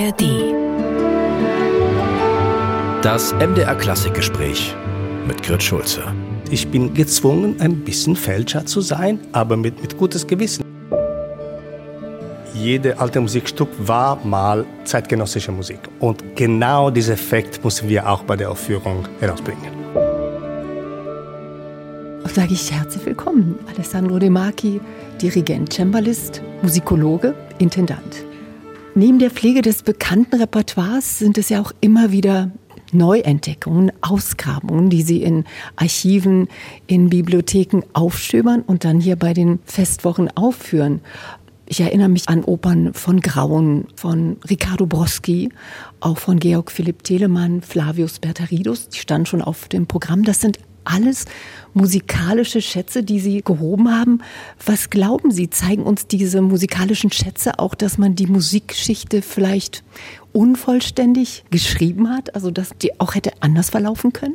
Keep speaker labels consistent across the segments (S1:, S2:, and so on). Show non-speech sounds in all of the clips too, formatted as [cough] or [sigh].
S1: ARD. Das MDR Klassikgespräch mit Grit Schulze.
S2: Ich bin gezwungen, ein bisschen Fälscher zu sein, aber mit, mit gutes Gewissen. Jede alte Musikstück war mal zeitgenössische Musik. Und genau diesen Effekt müssen wir auch bei der Aufführung herausbringen.
S3: Sage ich herzlich willkommen, Alessandro De Marchi, Dirigent, Cembalist, Musikologe, Intendant. Neben der Pflege des bekannten Repertoires sind es ja auch immer wieder Neuentdeckungen, Ausgrabungen, die Sie in Archiven, in Bibliotheken aufstöbern und dann hier bei den Festwochen aufführen. Ich erinnere mich an Opern von Graun, von Riccardo Broschi, auch von Georg Philipp Telemann, Flavius Bertaridus, die standen schon auf dem Programm. Das sind alles musikalische Schätze, die Sie gehoben haben. Was glauben Sie, zeigen uns diese musikalischen Schätze auch, dass man die Musikgeschichte vielleicht unvollständig geschrieben hat, also dass die auch hätte anders verlaufen können?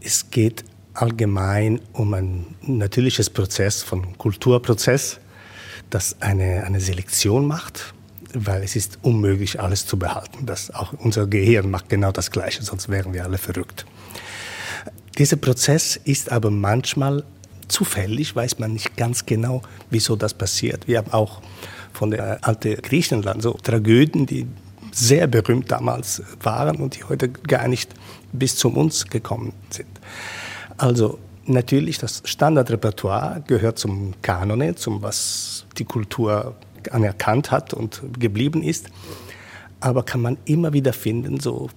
S2: Es geht allgemein um ein natürliches Prozess von Kulturprozess, das eine, eine Selektion macht, weil es ist unmöglich, alles zu behalten. Das auch unser Gehirn macht genau das Gleiche, sonst wären wir alle verrückt. Dieser Prozess ist aber manchmal zufällig, weiß man nicht ganz genau, wieso das passiert. Wir haben auch von der alten Griechenland so Tragödien, die sehr berühmt damals waren und die heute gar nicht bis zu uns gekommen sind. Also natürlich, das Standardrepertoire gehört zum Kanone, zum was die Kultur anerkannt hat und geblieben ist. Aber kann man immer wieder finden, so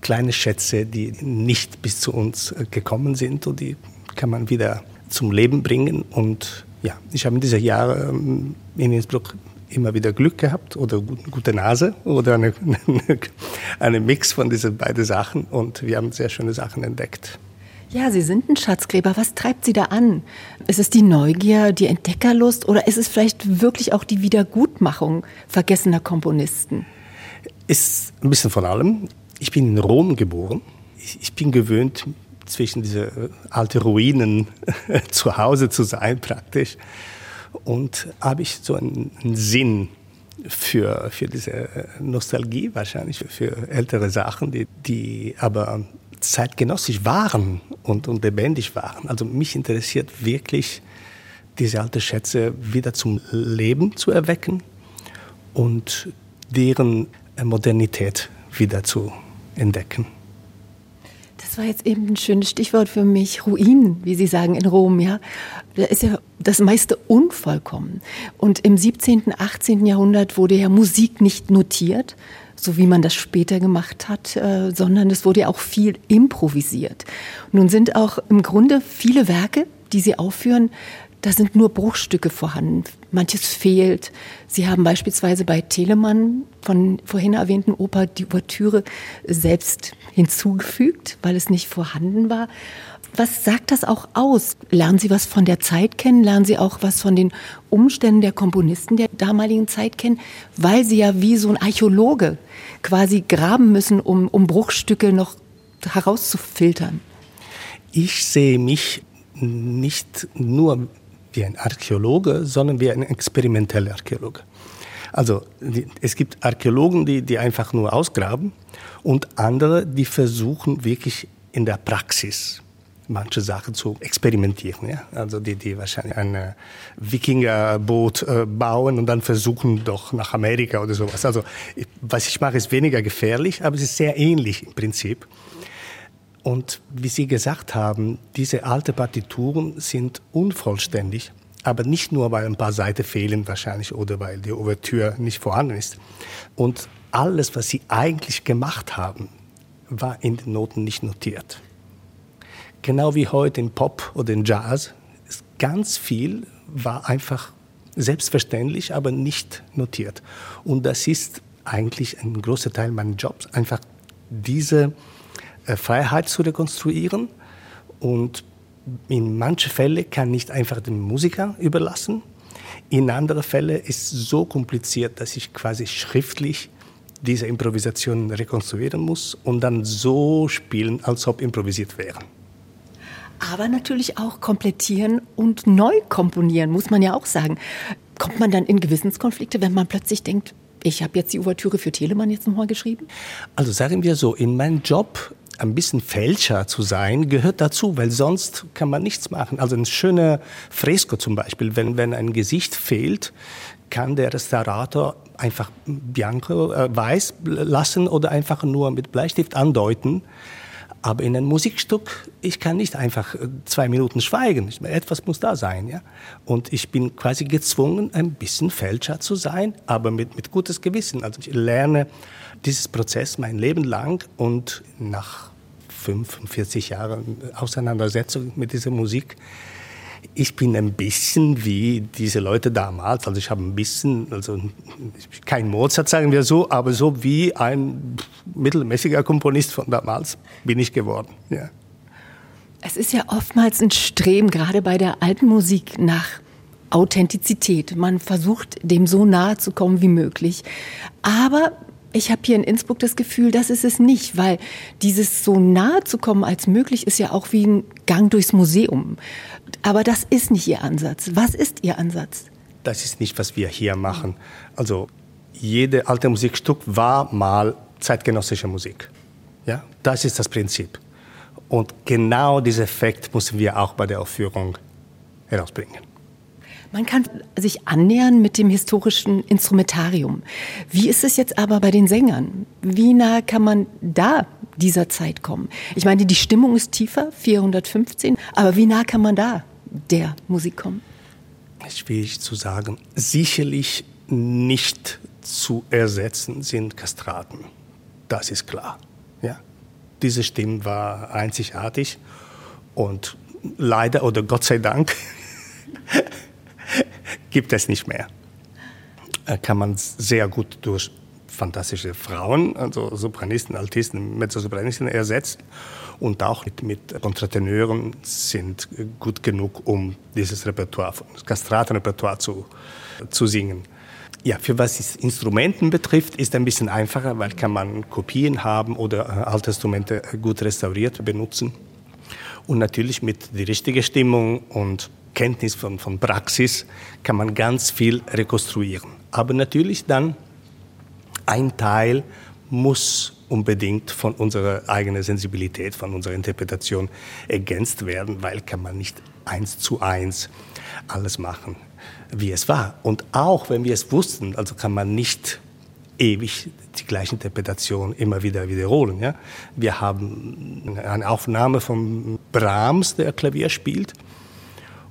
S2: kleine Schätze, die nicht bis zu uns äh, gekommen sind und die kann man wieder zum Leben bringen. Und ja, ich habe in diesen Jahren in Innsbruck immer wieder Glück gehabt oder gute Nase oder [laughs] eine, eine Mix von diesen beiden Sachen und wir haben sehr schöne Sachen entdeckt.
S3: Ja, Sie sind ein Schatzgräber. Was treibt Sie da an? Ist es die Neugier, die Entdeckerlust oder ist es vielleicht wirklich auch die Wiedergutmachung vergessener Komponisten?
S2: Ist ein bisschen von allem. Ich bin in Rom geboren. Ich, ich bin gewöhnt, zwischen diese äh, alten Ruinen [laughs] zu Hause zu sein praktisch. Und habe ich so einen, einen Sinn für, für diese äh, Nostalgie wahrscheinlich, für, ältere Sachen, die, die aber zeitgenössisch waren und, und lebendig waren. Also mich interessiert wirklich, diese alten Schätze wieder zum Leben zu erwecken und deren Modernität wieder zu entdecken.
S3: Das war jetzt eben ein schönes Stichwort für mich. Ruinen, wie Sie sagen, in Rom, ja. Da ist ja das meiste unvollkommen. Und im 17., 18. Jahrhundert wurde ja Musik nicht notiert, so wie man das später gemacht hat, äh, sondern es wurde ja auch viel improvisiert. Nun sind auch im Grunde viele Werke, die Sie aufführen, da sind nur Bruchstücke vorhanden. Manches fehlt. Sie haben beispielsweise bei Telemann von vorhin erwähnten Oper die Ouvertüre selbst hinzugefügt, weil es nicht vorhanden war. Was sagt das auch aus? Lernen Sie was von der Zeit kennen? Lernen Sie auch was von den Umständen der Komponisten der damaligen Zeit kennen? Weil Sie ja wie so ein Archäologe quasi graben müssen, um, um Bruchstücke noch herauszufiltern.
S2: Ich sehe mich nicht nur wie ein Archäologe, sondern wie ein experimenteller Archäologe. Also die, es gibt Archäologen, die, die einfach nur ausgraben und andere, die versuchen wirklich in der Praxis manche Sachen zu experimentieren. Ja? Also die, die wahrscheinlich ein äh, Wikingerboot äh, bauen und dann versuchen doch nach Amerika oder sowas. Also was ich mache, ist weniger gefährlich, aber es ist sehr ähnlich im Prinzip. Und wie Sie gesagt haben, diese alten Partituren sind unvollständig, aber nicht nur, weil ein paar Seiten fehlen wahrscheinlich oder weil die Ouvertüre nicht vorhanden ist. Und alles, was Sie eigentlich gemacht haben, war in den Noten nicht notiert. Genau wie heute in Pop oder in Jazz, ganz viel war einfach selbstverständlich, aber nicht notiert. Und das ist eigentlich ein großer Teil meines Jobs, einfach diese Freiheit zu rekonstruieren. Und in manchen Fällen kann nicht einfach dem Musiker überlassen. In anderen Fällen ist es so kompliziert, dass ich quasi schriftlich diese Improvisation rekonstruieren muss und dann so spielen, als ob improvisiert wären.
S3: Aber natürlich auch komplettieren und neu komponieren, muss man ja auch sagen. Kommt man dann in Gewissenskonflikte, wenn man plötzlich denkt, ich habe jetzt die Ouvertüre für Telemann jetzt nochmal geschrieben?
S2: Also sagen wir so, in meinem Job ein bisschen Fälscher zu sein, gehört dazu, weil sonst kann man nichts machen. Also ein schöner Fresko zum Beispiel, wenn, wenn ein Gesicht fehlt, kann der Restaurator einfach Bianco äh, weiß lassen oder einfach nur mit Bleistift andeuten. Aber in einem Musikstück, ich kann nicht einfach äh, zwei Minuten schweigen. Etwas muss da sein, ja. Und ich bin quasi gezwungen, ein bisschen Fälscher zu sein, aber mit, mit gutes Gewissen. Also ich lerne dieses Prozess mein Leben lang und nach 45 Jahren Auseinandersetzung mit dieser Musik ich bin ein bisschen wie diese Leute damals. Also ich habe ein bisschen, also kein Mozart, sagen wir so, aber so wie ein mittelmäßiger Komponist von damals bin ich geworden. Ja.
S3: Es ist ja oftmals ein Streben, gerade bei der alten Musik, nach Authentizität. Man versucht, dem so nahe zu kommen wie möglich. Aber ich habe hier in Innsbruck das Gefühl, das ist es nicht, weil dieses so nahe zu kommen als möglich ist ja auch wie ein Gang durchs Museum. Aber das ist nicht Ihr Ansatz. Was ist Ihr Ansatz?
S2: Das ist nicht, was wir hier machen. Also jede alte Musikstück war mal zeitgenössische Musik. Ja, das ist das Prinzip. Und genau diesen Effekt müssen wir auch bei der Aufführung herausbringen.
S3: Man kann sich annähern mit dem historischen Instrumentarium. Wie ist es jetzt aber bei den Sängern? Wie nah kann man da dieser Zeit kommen? Ich meine, die Stimmung ist tiefer, 415, aber wie nah kann man da der Musik kommen?
S2: Schwierig zu sagen. Sicherlich nicht zu ersetzen sind Kastraten. Das ist klar. Ja? Diese Stimme war einzigartig und leider oder Gott sei Dank [laughs] [laughs] gibt es nicht mehr. Äh, kann man sehr gut durch fantastische Frauen, also Sopranisten, Altisten, Mezzosopranisten ersetzen. Und auch mit, mit Kontrateneuren sind gut genug, um dieses Repertoire, das Kastratenrepertoire zu, zu singen. Ja, für was es Instrumenten betrifft, ist ein bisschen einfacher, weil kann man Kopien haben oder äh, alte Instrumente gut restauriert benutzen. Und natürlich mit der richtigen Stimmung und Kenntnis von, von Praxis kann man ganz viel rekonstruieren. Aber natürlich dann ein Teil muss unbedingt von unserer eigenen Sensibilität, von unserer Interpretation ergänzt werden, weil kann man nicht eins zu eins alles machen, wie es war. Und auch wenn wir es wussten, also kann man nicht ewig die gleiche Interpretation immer wieder wiederholen. Ja? Wir haben eine Aufnahme von Brahms, der Klavier spielt.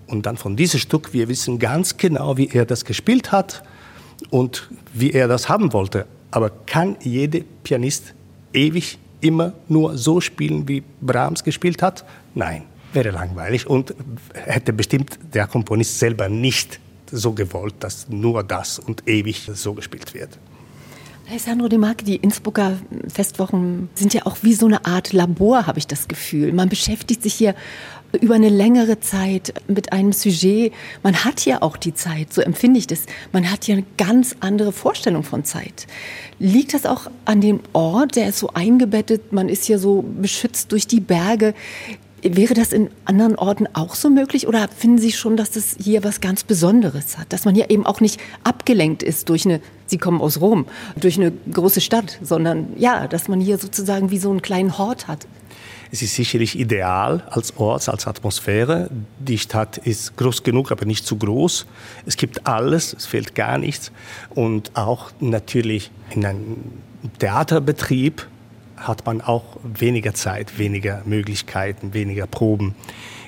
S2: Und dann von diesem Stück, wir wissen ganz genau, wie er das gespielt hat und wie er das haben wollte. Aber kann jeder Pianist ewig immer nur so spielen, wie Brahms gespielt hat? Nein, wäre langweilig und hätte bestimmt der Komponist selber nicht so gewollt, dass nur das und ewig so gespielt wird.
S3: Alessandro De Marchi, die Innsbrucker Festwochen sind ja auch wie so eine Art Labor, habe ich das Gefühl. Man beschäftigt sich hier über eine längere Zeit mit einem Sujet. Man hat ja auch die Zeit, so empfinde ich das. Man hat ja eine ganz andere Vorstellung von Zeit. Liegt das auch an dem Ort, der ist so eingebettet, man ist hier so beschützt durch die Berge? Wäre das in anderen Orten auch so möglich oder finden Sie schon, dass das hier was ganz Besonderes hat? Dass man hier eben auch nicht abgelenkt ist durch eine, Sie kommen aus Rom, durch eine große Stadt, sondern ja, dass man hier sozusagen wie so einen kleinen Hort hat?
S2: Es ist sicherlich ideal als Ort, als Atmosphäre. Die Stadt ist groß genug, aber nicht zu groß. Es gibt alles, es fehlt gar nichts. Und auch natürlich in einem Theaterbetrieb hat man auch weniger Zeit, weniger Möglichkeiten, weniger Proben.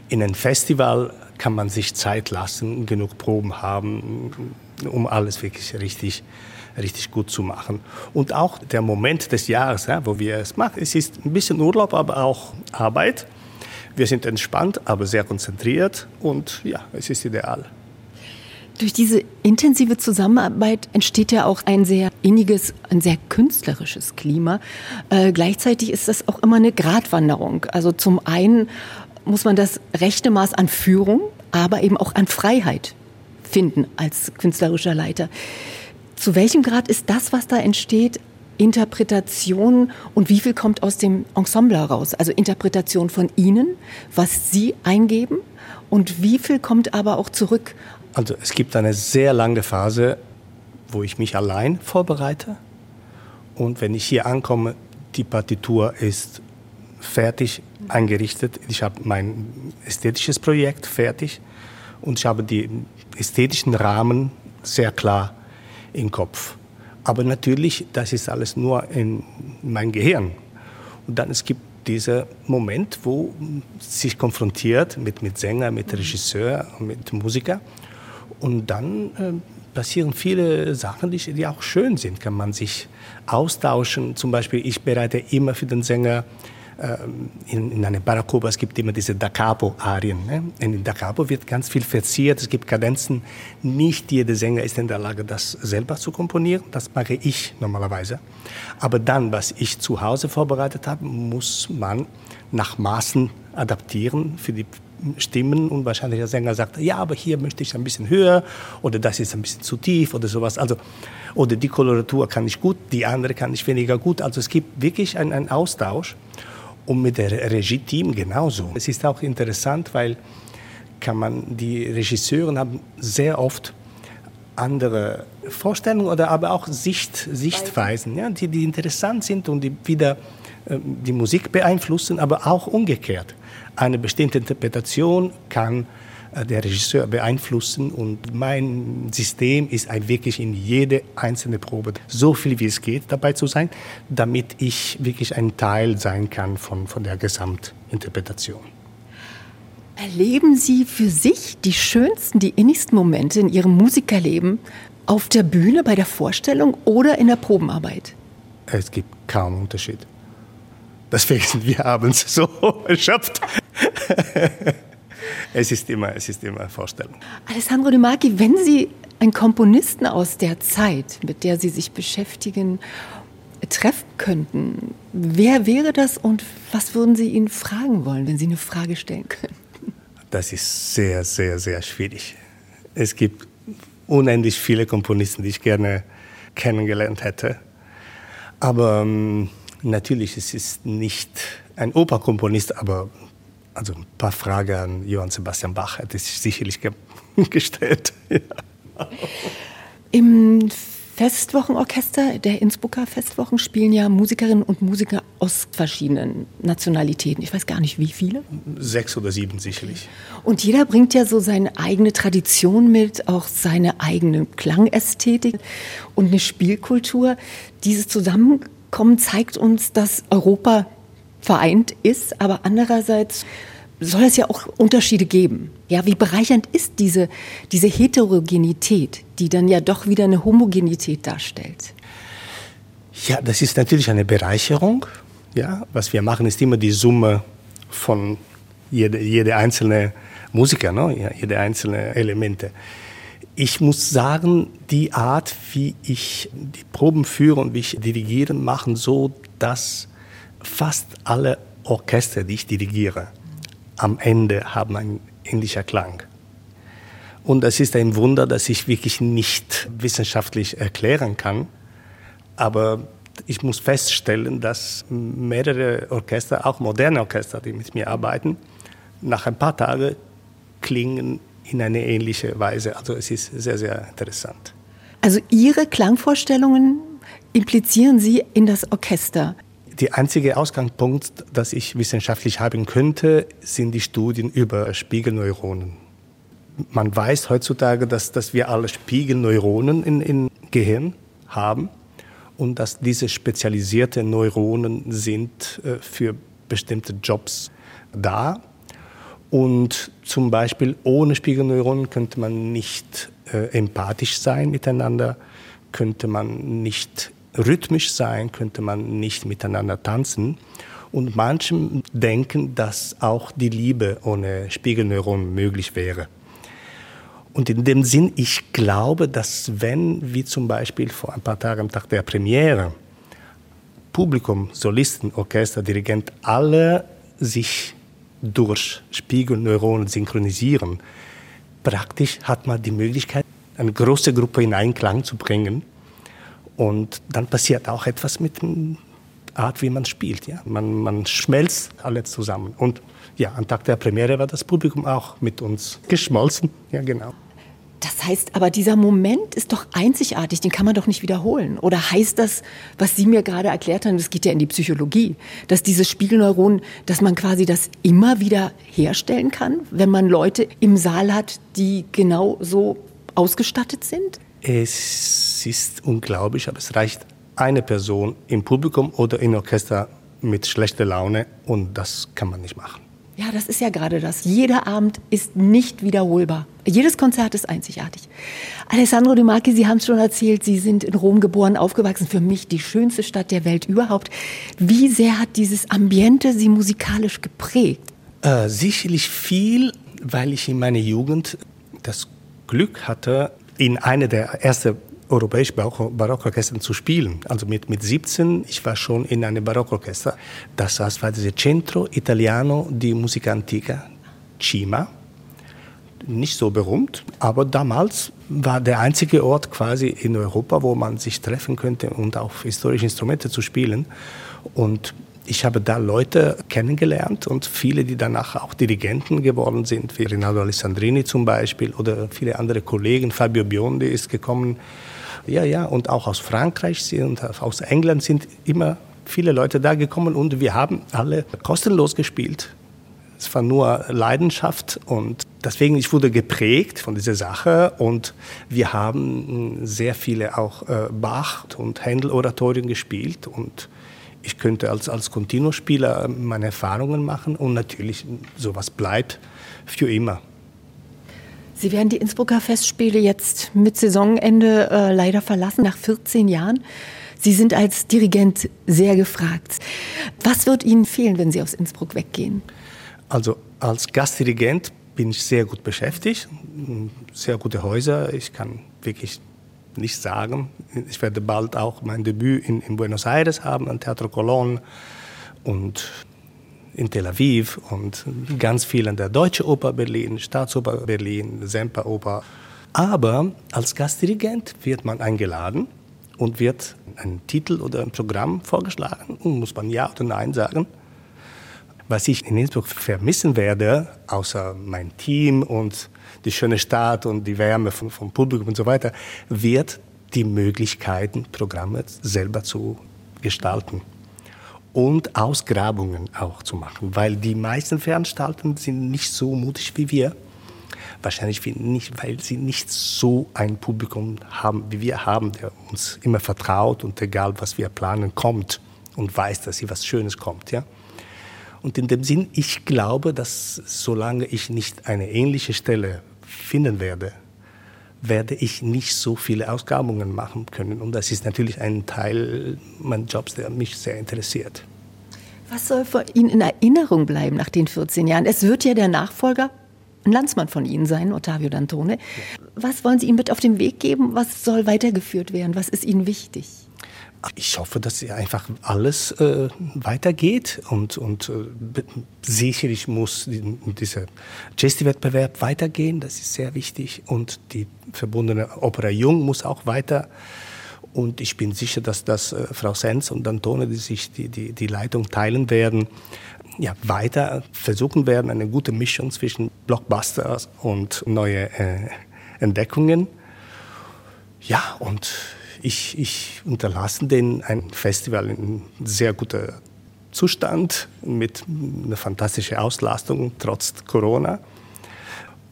S2: In einem Festival kann man sich Zeit lassen, genug Proben haben, um alles wirklich richtig richtig gut zu machen. Und auch der Moment des Jahres, ja, wo wir es machen, es ist ein bisschen Urlaub, aber auch Arbeit. Wir sind entspannt, aber sehr konzentriert und ja, es ist ideal.
S3: Durch diese intensive Zusammenarbeit entsteht ja auch ein sehr inniges, ein sehr künstlerisches Klima. Äh, gleichzeitig ist das auch immer eine Gratwanderung. Also zum einen muss man das rechte Maß an Führung, aber eben auch an Freiheit finden als künstlerischer Leiter. Zu welchem Grad ist das, was da entsteht, Interpretation und wie viel kommt aus dem Ensemble heraus? Also Interpretation von Ihnen, was Sie eingeben und wie viel kommt aber auch zurück?
S2: Also es gibt eine sehr lange Phase, wo ich mich allein vorbereite. Und wenn ich hier ankomme, die Partitur ist fertig eingerichtet. Ich habe mein ästhetisches Projekt fertig und ich habe die ästhetischen Rahmen sehr klar im Kopf. Aber natürlich, das ist alles nur in mein Gehirn. Und dann es gibt dieser Moment, wo sich konfrontiert mit, mit Sänger, mit Regisseur, mit Musiker. Und dann äh, passieren viele Sachen, die, die auch schön sind. Kann man sich austauschen. Zum Beispiel, ich bereite immer für den Sänger ähm, in, in einer Baracoba, es gibt immer diese Da Capo-Arien. Ne? In Da Capo wird ganz viel verziert, es gibt Kadenzen. Nicht jeder Sänger ist in der Lage, das selber zu komponieren. Das mache ich normalerweise. Aber dann, was ich zu Hause vorbereitet habe, muss man nach Maßen adaptieren für die Stimmen und wahrscheinlich der Sänger sagt, ja, aber hier möchte ich ein bisschen höher oder das ist ein bisschen zu tief oder sowas. Also, oder die Koloratur kann ich gut, die andere kann ich weniger gut. Also es gibt wirklich einen, einen Austausch und mit der Regie-Team genauso. Es ist auch interessant, weil kann man, die Regisseure haben sehr oft andere Vorstellungen oder aber auch Sicht, Sichtweisen, ja, die, die interessant sind und die wieder äh, die Musik beeinflussen, aber auch umgekehrt. Eine bestimmte Interpretation kann äh, der Regisseur beeinflussen. Und mein System ist ein wirklich in jede einzelne Probe so viel wie es geht dabei zu sein, damit ich wirklich ein Teil sein kann von, von der Gesamtinterpretation.
S3: Erleben Sie für sich die schönsten, die innigsten Momente in Ihrem Musikerleben auf der Bühne bei der Vorstellung oder in der Probenarbeit?
S2: Es gibt kaum Unterschied. Deswegen sind [laughs] wir abends so [laughs] erschöpft es ist immer, es ist immer Vorstellung.
S3: Alessandro De Marchi, wenn Sie einen Komponisten aus der Zeit, mit der Sie sich beschäftigen, treffen könnten, wer wäre das und was würden Sie ihn fragen wollen, wenn Sie eine Frage stellen könnten?
S2: Das ist sehr, sehr, sehr schwierig. Es gibt unendlich viele Komponisten, die ich gerne kennengelernt hätte. Aber ähm, natürlich, es ist nicht ein Operkomponist, aber also ein paar Fragen an Johann Sebastian Bach hätte ich sicherlich ge [laughs] gestellt. Ja.
S3: Im Festwochenorchester der Innsbrucker Festwochen spielen ja Musikerinnen und Musiker aus verschiedenen Nationalitäten. Ich weiß gar nicht, wie viele.
S2: Sechs oder sieben sicherlich.
S3: Und jeder bringt ja so seine eigene Tradition mit, auch seine eigene Klangästhetik und eine Spielkultur. Dieses Zusammenkommen zeigt uns, dass Europa vereint ist, aber andererseits soll es ja auch Unterschiede geben. Ja, wie bereichernd ist diese, diese Heterogenität, die dann ja doch wieder eine Homogenität darstellt?
S2: Ja, das ist natürlich eine Bereicherung. Ja, was wir machen, ist immer die Summe von jede, jede einzelne Musiker, ne? ja, jede einzelne Elemente. Ich muss sagen, die Art, wie ich die Proben führe und wie ich dirigiere, machen so, dass fast alle Orchester, die ich dirigiere, am Ende haben einen ähnlichen Klang. Und es ist ein Wunder, das ich wirklich nicht wissenschaftlich erklären kann. Aber ich muss feststellen, dass mehrere Orchester, auch moderne Orchester, die mit mir arbeiten, nach ein paar Tagen klingen in eine ähnliche Weise. Also es ist sehr, sehr interessant.
S3: Also Ihre Klangvorstellungen implizieren Sie in das Orchester.
S2: Der einzige Ausgangspunkt, das ich wissenschaftlich haben könnte, sind die Studien über Spiegelneuronen. Man weiß heutzutage, dass, dass wir alle Spiegelneuronen im in Gehirn haben und dass diese spezialisierten Neuronen sind äh, für bestimmte Jobs da. Und zum Beispiel ohne Spiegelneuronen könnte man nicht äh, empathisch sein miteinander, könnte man nicht rhythmisch sein, könnte man nicht miteinander tanzen. Und manchen denken, dass auch die Liebe ohne Spiegelneuronen möglich wäre. Und in dem Sinn, ich glaube, dass wenn, wie zum Beispiel vor ein paar Tagen am Tag der Premiere, Publikum, Solisten, Orchester, Dirigent, alle sich durch Spiegelneuronen synchronisieren, praktisch hat man die Möglichkeit, eine große Gruppe in Einklang zu bringen und dann passiert auch etwas mit der Art, wie man spielt. Ja? Man, man schmelzt alle zusammen. Und ja, am Tag der Premiere war das Publikum auch mit uns geschmolzen. Ja, genau.
S3: Das heißt, aber dieser Moment ist doch einzigartig, den kann man doch nicht wiederholen. Oder heißt das, was Sie mir gerade erklärt haben, das geht ja in die Psychologie, dass dieses Spiegelneuron, dass man quasi das immer wieder herstellen kann, wenn man Leute im Saal hat, die genau so ausgestattet sind?
S2: Es ist unglaublich, aber es reicht eine Person im Publikum oder im Orchester mit schlechter Laune und das kann man nicht machen.
S3: Ja, das ist ja gerade das. Jeder Abend ist nicht wiederholbar. Jedes Konzert ist einzigartig. Alessandro De Marchi, Sie haben es schon erzählt, Sie sind in Rom geboren, aufgewachsen. Für mich die schönste Stadt der Welt überhaupt. Wie sehr hat dieses Ambiente Sie musikalisch geprägt?
S2: Äh, sicherlich viel, weil ich in meiner Jugend das Glück hatte, in einer der ersten europäische Barockorchester zu spielen. Also mit, mit 17, ich war schon in einem Barockorchester. Das war das Centro Italiano di Musica Antica, CIMA. Nicht so berühmt, aber damals war der einzige Ort quasi in Europa, wo man sich treffen könnte und auf historische Instrumente zu spielen. Und ich habe da Leute kennengelernt und viele, die danach auch Dirigenten geworden sind, wie Rinaldo Alessandrini zum Beispiel oder viele andere Kollegen. Fabio Biondi ist gekommen ja, ja, und auch aus Frankreich und aus England sind immer viele Leute da gekommen und wir haben alle kostenlos gespielt. Es war nur Leidenschaft und deswegen ich wurde geprägt von dieser Sache und wir haben sehr viele auch äh, Bach und Händel Oratorien gespielt und ich könnte als als Continuospieler meine Erfahrungen machen und natürlich sowas bleibt für immer.
S3: Sie werden die Innsbrucker Festspiele jetzt mit Saisonende äh, leider verlassen, nach 14 Jahren. Sie sind als Dirigent sehr gefragt. Was wird Ihnen fehlen, wenn Sie aus Innsbruck weggehen?
S2: Also als Gastdirigent bin ich sehr gut beschäftigt, sehr gute Häuser. Ich kann wirklich nicht sagen. Ich werde bald auch mein Debüt in, in Buenos Aires haben, am Teatro Colón. Und in Tel Aviv und ganz viel an der Deutsche Oper Berlin, Staatsoper Berlin, Semperoper. Aber als Gastdirigent wird man eingeladen und wird ein Titel oder ein Programm vorgeschlagen und muss man Ja oder Nein sagen. Was ich in Innsbruck vermissen werde, außer mein Team und die schöne Stadt und die Wärme vom, vom Publikum und so weiter, wird die Möglichkeiten, Programme selber zu gestalten und Ausgrabungen auch zu machen, weil die meisten Veranstaltungen sind nicht so mutig wie wir. Wahrscheinlich nicht, weil sie nicht so ein Publikum haben, wie wir haben, der uns immer vertraut und egal, was wir planen, kommt und weiß, dass hier was Schönes kommt. Ja? Und in dem Sinn, ich glaube, dass solange ich nicht eine ähnliche Stelle finden werde, werde ich nicht so viele Ausgrabungen machen können. Und das ist natürlich ein Teil meines Jobs, der mich sehr interessiert.
S3: Was soll von Ihnen in Erinnerung bleiben nach den 14 Jahren? Es wird ja der Nachfolger ein Landsmann von Ihnen sein, Ottavio Dantone. Was wollen Sie ihm mit auf den Weg geben? Was soll weitergeführt werden? Was ist Ihnen wichtig?
S2: Ich hoffe, dass einfach alles äh, weitergeht und, und äh, sicherlich muss die, dieser Gesti-Wettbewerb weitergehen, das ist sehr wichtig und die verbundene Opera Jung muss auch weiter und ich bin sicher, dass das äh, Frau Sens und Antone, die sich die, die, die Leitung teilen werden, ja, weiter versuchen werden, eine gute Mischung zwischen Blockbusters und neue äh, Entdeckungen. Ja, und ich, ich unterlasse den ein Festival in sehr guter Zustand mit einer fantastischen Auslastung trotz Corona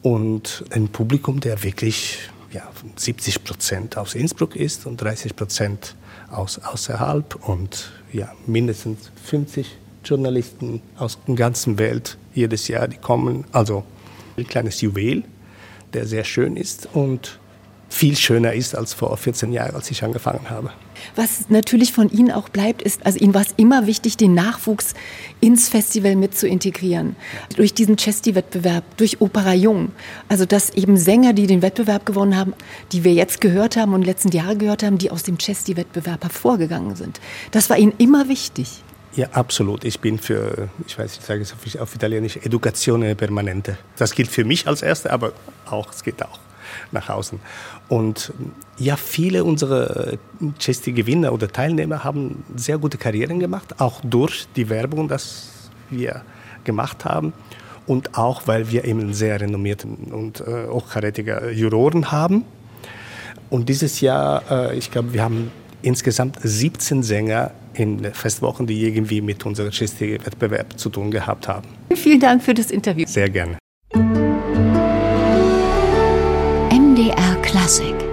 S2: und ein Publikum, der wirklich ja, 70 Prozent aus Innsbruck ist und 30 Prozent aus außerhalb und ja, mindestens 50 Journalisten aus der ganzen Welt jedes Jahr, die kommen. Also ein kleines Juwel, der sehr schön ist und viel schöner ist als vor 14 Jahren, als ich angefangen habe.
S3: Was natürlich von Ihnen auch bleibt, ist, also Ihnen war es immer wichtig, den Nachwuchs ins Festival mit zu integrieren. Durch diesen Chesty-Wettbewerb, durch Opera Jung. Also, dass eben Sänger, die den Wettbewerb gewonnen haben, die wir jetzt gehört haben und letzten Jahre gehört haben, die aus dem Chesty-Wettbewerb hervorgegangen sind. Das war Ihnen immer wichtig.
S2: Ja, absolut. Ich bin für, ich weiß, ich sage es auf Italienisch, Educazione permanente. Das gilt für mich als Erste, aber auch, es geht auch nach außen. Und ja, viele unserer Chesty-Gewinner oder Teilnehmer haben sehr gute Karrieren gemacht, auch durch die Werbung, das wir gemacht haben. und auch, weil wir eben sehr renommierte und äh, hochkarätige Juroren haben. Und dieses Jahr, äh, ich glaube, wir haben insgesamt 17 Sänger in Festwochen, die irgendwie mit unserem Geschichte-Wettbewerb zu tun gehabt haben.
S3: Vielen Dank für das Interview.
S2: Sehr gerne.
S4: MDR Klassik